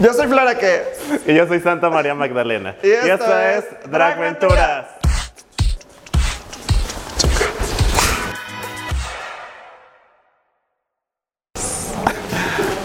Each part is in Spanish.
Yo soy Flora que Y yo soy Santa María Magdalena. Y esto es Dragventuras.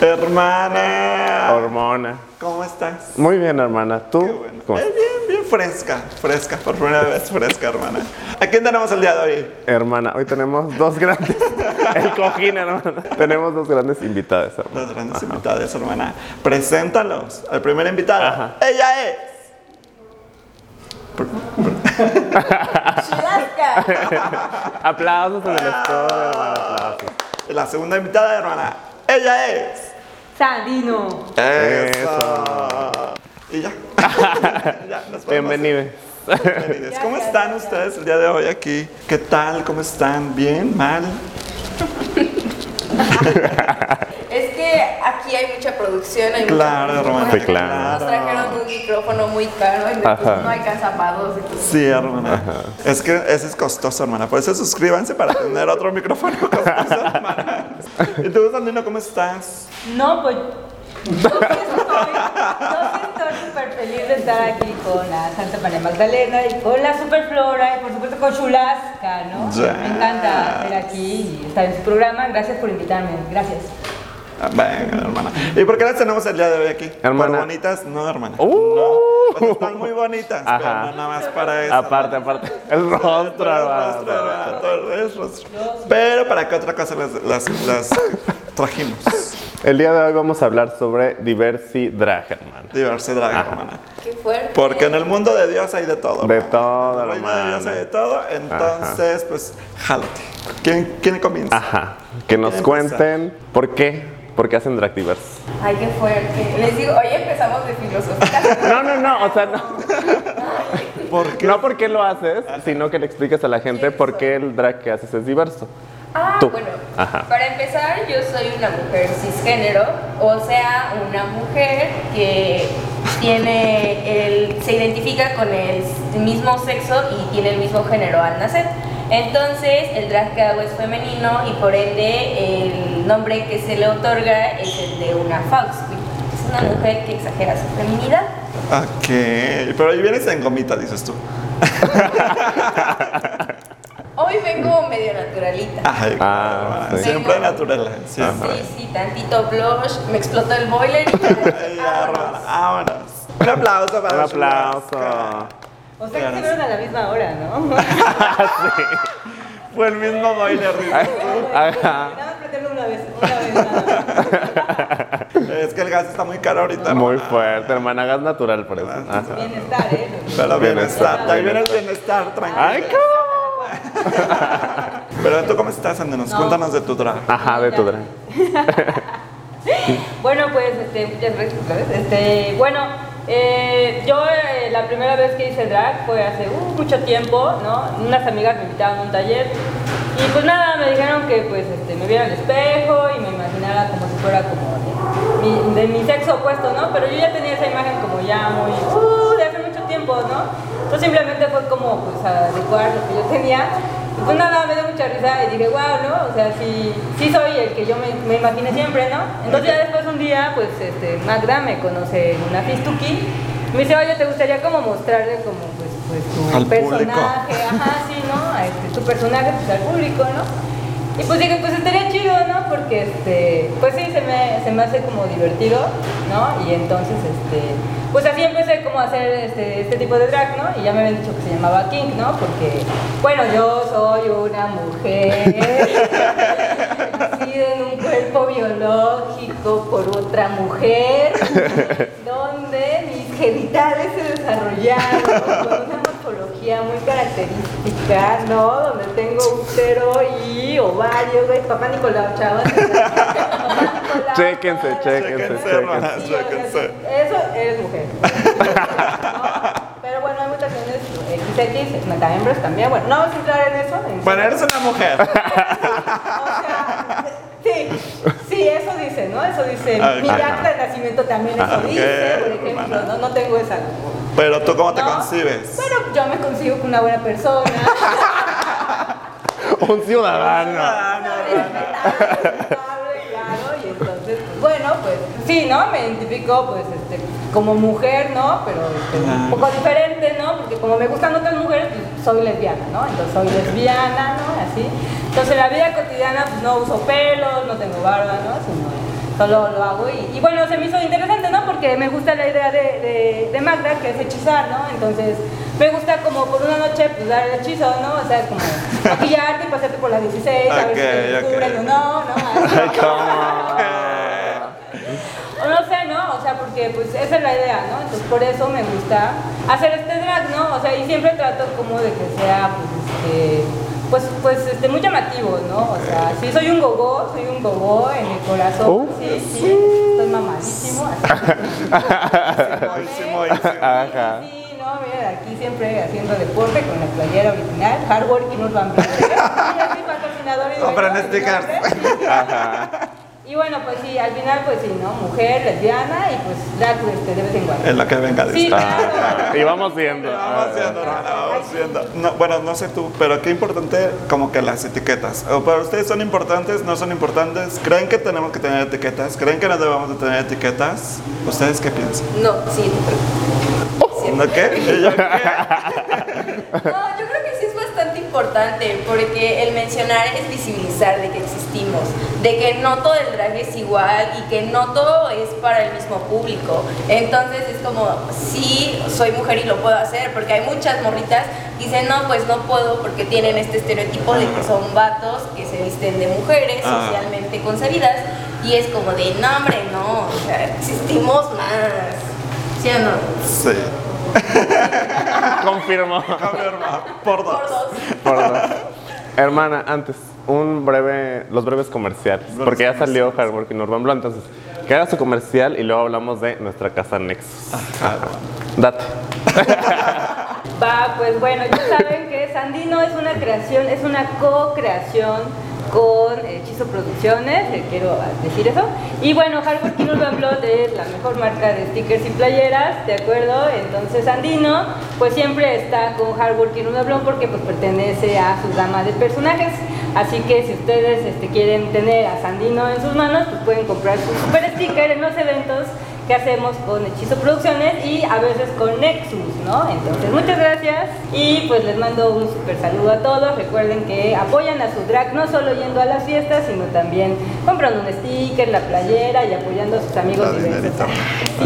hermana. Hormona. ¿Cómo estás? Muy bien, hermana. ¿Tú? Qué bueno. ¿Cómo Eh, bien fresca, fresca, por primera vez fresca, hermana. ¿A quién tenemos el día de hoy? Hermana, hoy tenemos dos grandes. El cojín, hermana. Tenemos dos grandes invitadas, hermana. Los grandes invitados, hermana. Preséntalos al primer invitado. Ajá. Ella es. Aplausos en el estudio, hermana. Aplausos. La segunda invitada, hermana. Ella es. Sandino. Eso. Ya. Bienvenidos. Bienvenidos. ¿Cómo están ustedes el día de hoy aquí? ¿Qué tal? ¿Cómo están? ¿Bien? ¿Mal? Es que aquí hay mucha producción. Hay mucha Claro, producción. hermana. Sí, claro. Nos trajeron un micrófono muy caro y después Ajá. no alcanza para dos. Sí, hermana. Es que ese es costoso, hermana. Por eso suscríbanse para tener otro micrófono costoso, hermana. ¿Y tú, Sandino, cómo estás? No, pues yo sí estoy, yo sí de estar aquí con la Santa María Magdalena y con la Superflora y por supuesto con Chulasca, ¿no? Ya. Me encanta estar aquí y estar en su programa. Gracias por invitarme. Gracias. Ah, Venga, hermana. ¿Y por qué las tenemos el día de hoy aquí? Hermana. ¿Por bonitas? No, hermana. Uh. No. Pues están muy bonitas, Ajá. pero no nada más para eso. Aparte, aparte. El rostro, Todo el hermana. rostro, hermana, todo el rostro. Pero ¿para qué otra cosa las, las, las trajimos? El día de hoy vamos a hablar sobre diversidad, hermana. Diversidad, hermana. Qué fuerte. Porque en el mundo de Dios hay de todo. De hermana. todo, En el reino de Dios hay de todo. Entonces, pues, jálate. ¿Quién, quién comienza? Ajá. Que nos cuenten por qué. ¿Por qué hacen Dragtivers? Ay, qué fuerte. Les digo, hoy empezamos de filosofía. No, no, no. O sea, no. ¿Por qué? No por qué lo haces, sino que le expliques a la gente por qué el drag que haces es diverso. Ah, Tú. bueno. Ajá. Para empezar, yo soy una mujer cisgénero, o sea, una mujer que tiene el, se identifica con el mismo sexo y tiene el mismo género al nacer. Entonces, el drag que hago es femenino y por ende el nombre que se le otorga es el de una Queen. Es una mujer que exagera su feminidad. Ok. Pero ahí vienes en gomita, dices tú. Hoy vengo medio naturalita. Ay, Ah, sí. Siempre natural. Siempre. Sí, sí, tantito blush, me explotó el boiler y Vámonos. Un aplauso para Un aplauso. O sea que se a la misma hora, ¿no? Fue el mismo boiler, Ajá. Una vez, una vez. Es que el gas está muy caro ahorita. Muy hermana. fuerte, hermana. Gas natural por eso. Bienestar, ¿eh? Pero bienestar. Bienestar. Viene el bienestar, tranquilo. Ay, ¿cómo? Pero tú, ¿cómo estás, Andenos? No. Cuéntanos de tu drag. Ajá, de tu drag. Bueno, pues, este, muchas gracias otra vez. Este, bueno, eh, yo eh, la primera vez que hice drag fue hace uh, mucho tiempo, ¿no? Unas amigas me invitaron a un taller y pues nada, me dijeron que pues este, me viera al espejo y me imaginara como si fuera como de mi, de mi sexo opuesto, ¿no? Pero yo ya tenía esa imagen como ya muy, uh, de hace mucho tiempo, ¿no? Entonces simplemente fue como pues adecuar lo que yo tenía. Pues nada, me dio mucha risa y dije, wow, ¿no? O sea, sí, sí soy el que yo me, me imaginé siempre, ¿no? Entonces ya después un día, pues este, Magda me conoce en una fistuki. Me dice, oye, ¿te gustaría como mostrarle como pues, pues tu Al público. personaje? Ajá, sí, ¿no? Este, tu personaje pues, al público, ¿no? Y pues dije, pues estaría chido, ¿no? Porque, este, pues sí, se me, se me hace como divertido, ¿no? Y entonces, este, pues así empecé como a hacer este, este tipo de drag, ¿no? Y ya me habían dicho que se llamaba King, ¿no? Porque, bueno, yo soy una mujer nacida en un cuerpo biológico por otra mujer, donde mis genitales se desarrollaron con una morfología muy característica, ¿no? Donde tengo útero y ovario, güey, papá Nicolau. Sí, o sea, chéquense. Eso eres mujer. ¿no? Pero bueno, hay mutaciones XX, metahembras también. Bueno, no vamos a entrar en eso. en- Bueno, eres una mujer. O sea, sí, sí, eso dice, ¿no? Eso dice. Ah, Mi ajá. acta de nacimiento también eso Ah, dice, por ejemplo. No, no tengo esa. Pero tú, ¿cómo te ¿no? concibes? Bueno, yo me consigo con una buena persona. Un ciudadano. y entonces, bueno, pues sí, ¿no? Me identifico, pues, este, como mujer, ¿no? Pero este, Claro. un poco diferente, ¿no? Porque como me gustan otras mujeres, pues, soy lesbiana, ¿no? Entonces soy lesbiana, ¿no? Así. Entonces en la vida cotidiana, pues, no uso pelos, no tengo barba, ¿no? Sino solo lo hago y, y bueno, se me hizo interesante, ¿no? Porque me gusta la idea de, de, de Magda, que es hechizar, ¿no? Entonces me gusta como por una noche, pues, dar el hechizo, ¿no? O sea, como maquillarte y pasarte por la 16, a ver si te Ok, ok. descubren o no, ¿no? O no sé, ¿no? O sea, porque pues esa es la idea, ¿no? Entonces por eso me gusta hacer este drag, ¿no? O sea, y siempre trato como de que sea, pues, este, pues, pues, este, muy llamativo, ¿no? O sea, sí soy un gogó, soy un gogó en el corazón, Oh. sí, sí, estoy mamadísimo, así. Ajá. Sí, sí, no, mira, aquí siempre haciendo deporte con la playera original, hard working urban Black. Sí, así, patrocinador y Compran nombre. Ajá. Y bueno, pues sí, al final, pues sí, ¿no? Mujer, lesbiana y pues drag este, de vez en cuando. En la que venga, Sí, claro. Ah, y vamos viendo. Vamos viendo, hermana, vamos viendo. No, bueno, no sé tú, pero qué importante como que las etiquetas. ¿O ¿Para ustedes son importantes? ¿No son importantes? ¿Creen que tenemos que tener etiquetas? ¿Creen que no debemos de tener etiquetas? ¿Ustedes qué piensan? No, sí, ¿No qué? ¿Y yo qué? No, yo creo que sí es bastante importante porque el mencionar es visibilizar de que existimos, de que no todo el drag es igual y que no todo es para el mismo público. Entonces es como, sí, soy mujer y lo puedo hacer porque hay muchas morritas que dicen, no, pues no puedo porque tienen este estereotipo de que son vatos que se visten de mujeres Ah. socialmente concebidas y es como de, no, hombre, no, o sea, existimos más. ¿Sí o no? Sí. Confirmo. Confirma. Por dos. Por dos. Por dos. Hermana, antes, un breve, los breves comerciales. porque ya salió Hardworking Urban Blue, entonces, que haga su comercial y luego hablamos de nuestra casa Nexus. Date. Va, pues bueno, ya saben que Sandino es una creación, es una co-creación con Hechizo Producciones, eh, quiero decir eso. Y bueno, Hardware King Urban Blood es la mejor marca de stickers y playeras, ¿de acuerdo? Entonces Sandino, pues siempre está con Hardware King Urban Blood porque pues pertenece a su gama de personajes. Así que si ustedes este, quieren tener a Sandino en sus manos, pues pueden comprar su super sticker en los eventos que hacemos con Hechizo Producciones y a veces con Nexus, ¿no? Entonces, muchas gracias y pues les mando un super saludo a todos. Recuerden que apoyan a su drag no solo yendo a las fiestas, sino también comprando un sticker, la playera y apoyando a sus amigos La diversos.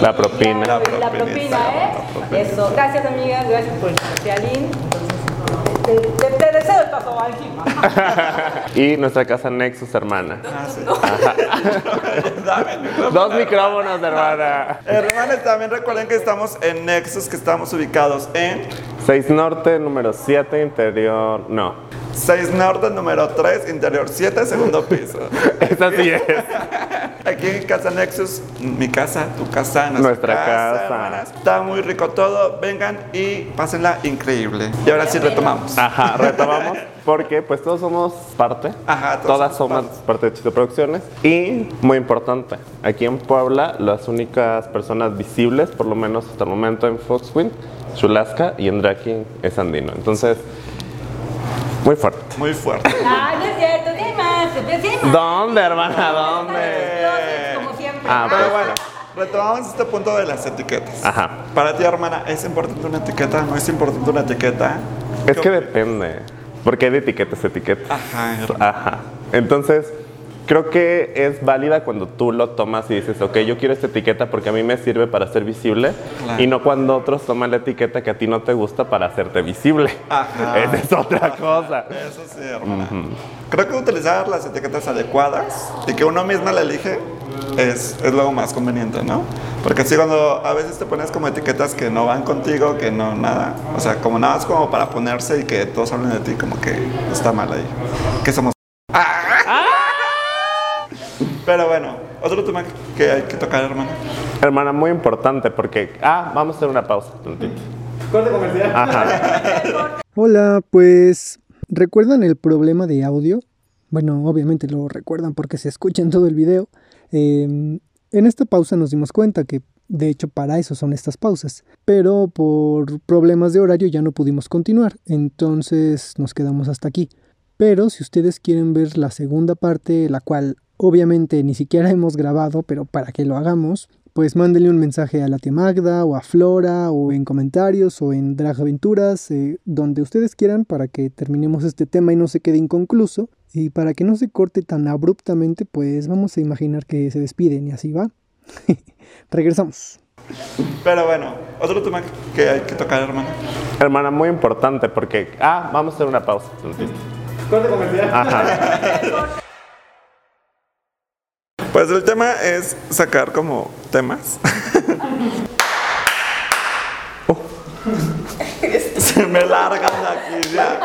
La propina. La propina, ¿eh? la. Eso. Gracias, amigas. Gracias por el. Entonces, te, te- te deseo el paso encima. Y nuestra casa Nexus, hermana. Ah, sí. Dos micrófonos, hermana. Hermanos, también recuerden que estamos en Nexus, que estamos ubicados en 6 Norte, número 7, interior. No. 6 Norte, número 3, interior 7, segundo piso. Esa sí es. Aquí en Casa Nexus, mi casa, tu casa, nuestra, Nuestra casa. hermanas. Está muy rico todo. Vengan y pásenla increíble. Y ahora sí retomamos. Ajá, retomamos. Porque pues todos somos parte. Ajá, todos Todas somos somos parte de Chito Producciones. Y muy importante, aquí en Puebla, las únicas personas visibles, por lo menos hasta el momento en Foxwind, Chulaska y King es Andino. Entonces, muy fuerte. Muy fuerte. Ah, no es cierto, más. ¿Dónde, hermana? ¿Dónde? Ah, Pero pues. bueno, retomamos este punto de las etiquetas. Ajá. Para ti, hermana, ¿es importante una etiqueta? ¿No es importante una etiqueta? Es ¿Qué que depende. Porque hay de etiquetas, etiquetas. Ajá, hermana. Ajá. Entonces, creo que es válida cuando tú lo tomas y dices, ok, yo quiero esta etiqueta porque a mí me sirve para ser visible. Claro. Y no cuando otros toman la etiqueta que a ti no te gusta para hacerte visible. Ajá. Esa es otra cosa. Eso sí, hermana. Creo que utilizar las etiquetas adecuadas y que uno misma la elige es, es lo más conveniente, ¿no? Porque así cuando a veces te pones como etiquetas que no van contigo, que no nada, o sea, como nada más como para ponerse y que todos hablen de ti, como que está mal ahí. Que somos... Pero bueno, otro tema que hay que tocar, hermana. Hermana, muy importante porque... Ah, vamos a hacer una pausa. tantito. Ajá. Hola, pues ¿recuerdan el problema de audio? Bueno, obviamente lo recuerdan porque se escucha en todo el video. Eh, en esta pausa nos dimos cuenta que de hecho para eso son estas pausas, pero por problemas de horario ya no pudimos continuar, entonces nos quedamos hasta aquí. Pero si ustedes quieren ver la segunda parte, la cual obviamente ni siquiera hemos grabado, pero para que lo hagamos, pues mándenle un mensaje a la tía Magda o a Flora o en comentarios o en Drag Aventuras, eh, donde ustedes quieran para que terminemos este tema y no se quede inconcluso. Y para que no se corte tan abruptamente, pues vamos a imaginar que se despiden y así va. Regresamos. Pero bueno, otro tema que hay que tocar, hermano. Hermana, muy importante porque... Ah, vamos a hacer una pausa. tantito. Ajá. Pues el tema es sacar como temas. Se me largan aquí ya.